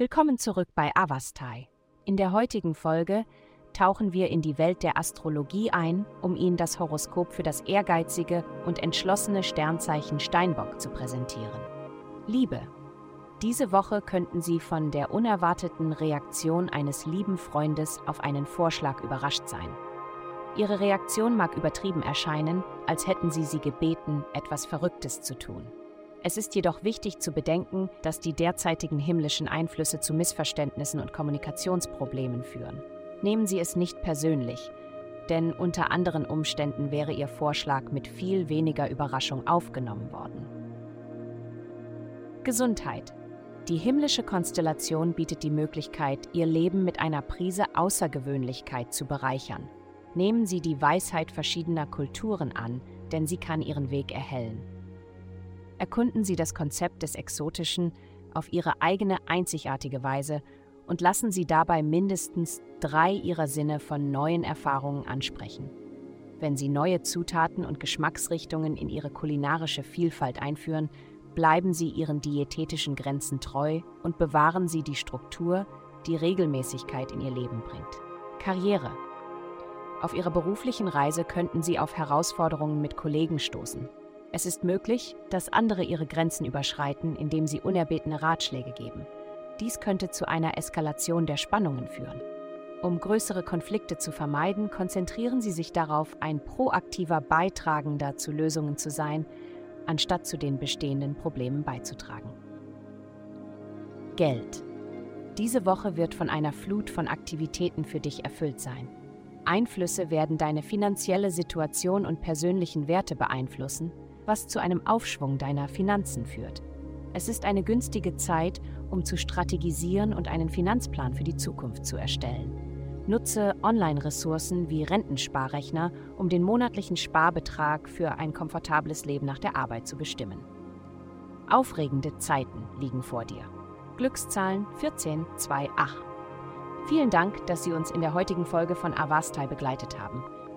Willkommen zurück bei Avastai. In der heutigen Folge tauchen wir in die Welt der Astrologie ein, um Ihnen das Horoskop für das ehrgeizige und entschlossene Sternzeichen Steinbock zu präsentieren. Liebe. Diese Woche könnten Sie von der unerwarteten Reaktion eines lieben Freundes auf einen Vorschlag überrascht sein. Ihre Reaktion mag übertrieben erscheinen, als hätten Sie sie gebeten, etwas Verrücktes zu tun. Es ist jedoch wichtig zu bedenken, dass die derzeitigen himmlischen Einflüsse zu Missverständnissen und Kommunikationsproblemen führen. Nehmen Sie es nicht persönlich, denn unter anderen Umständen wäre Ihr Vorschlag mit viel weniger Überraschung aufgenommen worden. Gesundheit. Die himmlische Konstellation bietet die Möglichkeit, Ihr Leben mit einer Prise Außergewöhnlichkeit zu bereichern. Nehmen Sie die Weisheit verschiedener Kulturen an, denn sie kann Ihren Weg erhellen. Erkunden Sie das Konzept des Exotischen auf Ihre eigene einzigartige Weise und lassen Sie dabei mindestens drei Ihrer Sinne von neuen Erfahrungen ansprechen. Wenn Sie neue Zutaten und Geschmacksrichtungen in Ihre kulinarische Vielfalt einführen, bleiben Sie Ihren diätetischen Grenzen treu und bewahren Sie die Struktur, die Regelmäßigkeit in Ihr Leben bringt. Karriere. Auf Ihrer beruflichen Reise könnten Sie auf Herausforderungen mit Kollegen stoßen. Es ist möglich, dass andere ihre Grenzen überschreiten, indem sie unerbetene Ratschläge geben. Dies könnte zu einer Eskalation der Spannungen führen. Um größere Konflikte zu vermeiden, konzentrieren Sie sich darauf, ein proaktiver Beitragender zu Lösungen zu sein, anstatt zu den bestehenden Problemen beizutragen. Geld. Diese Woche wird von einer Flut von Aktivitäten für dich erfüllt sein. Einflüsse werden deine finanzielle Situation und persönlichen Werte beeinflussen, was zu einem Aufschwung deiner Finanzen führt. Es ist eine günstige Zeit, um zu strategisieren und einen Finanzplan für die Zukunft zu erstellen. Nutze Online-Ressourcen wie Rentensparrechner, um den monatlichen Sparbetrag für ein komfortables Leben nach der Arbeit zu bestimmen. Aufregende Zeiten liegen vor dir. Glückszahlen 1428. Vielen Dank, dass Sie uns in der heutigen Folge von Avastai begleitet haben.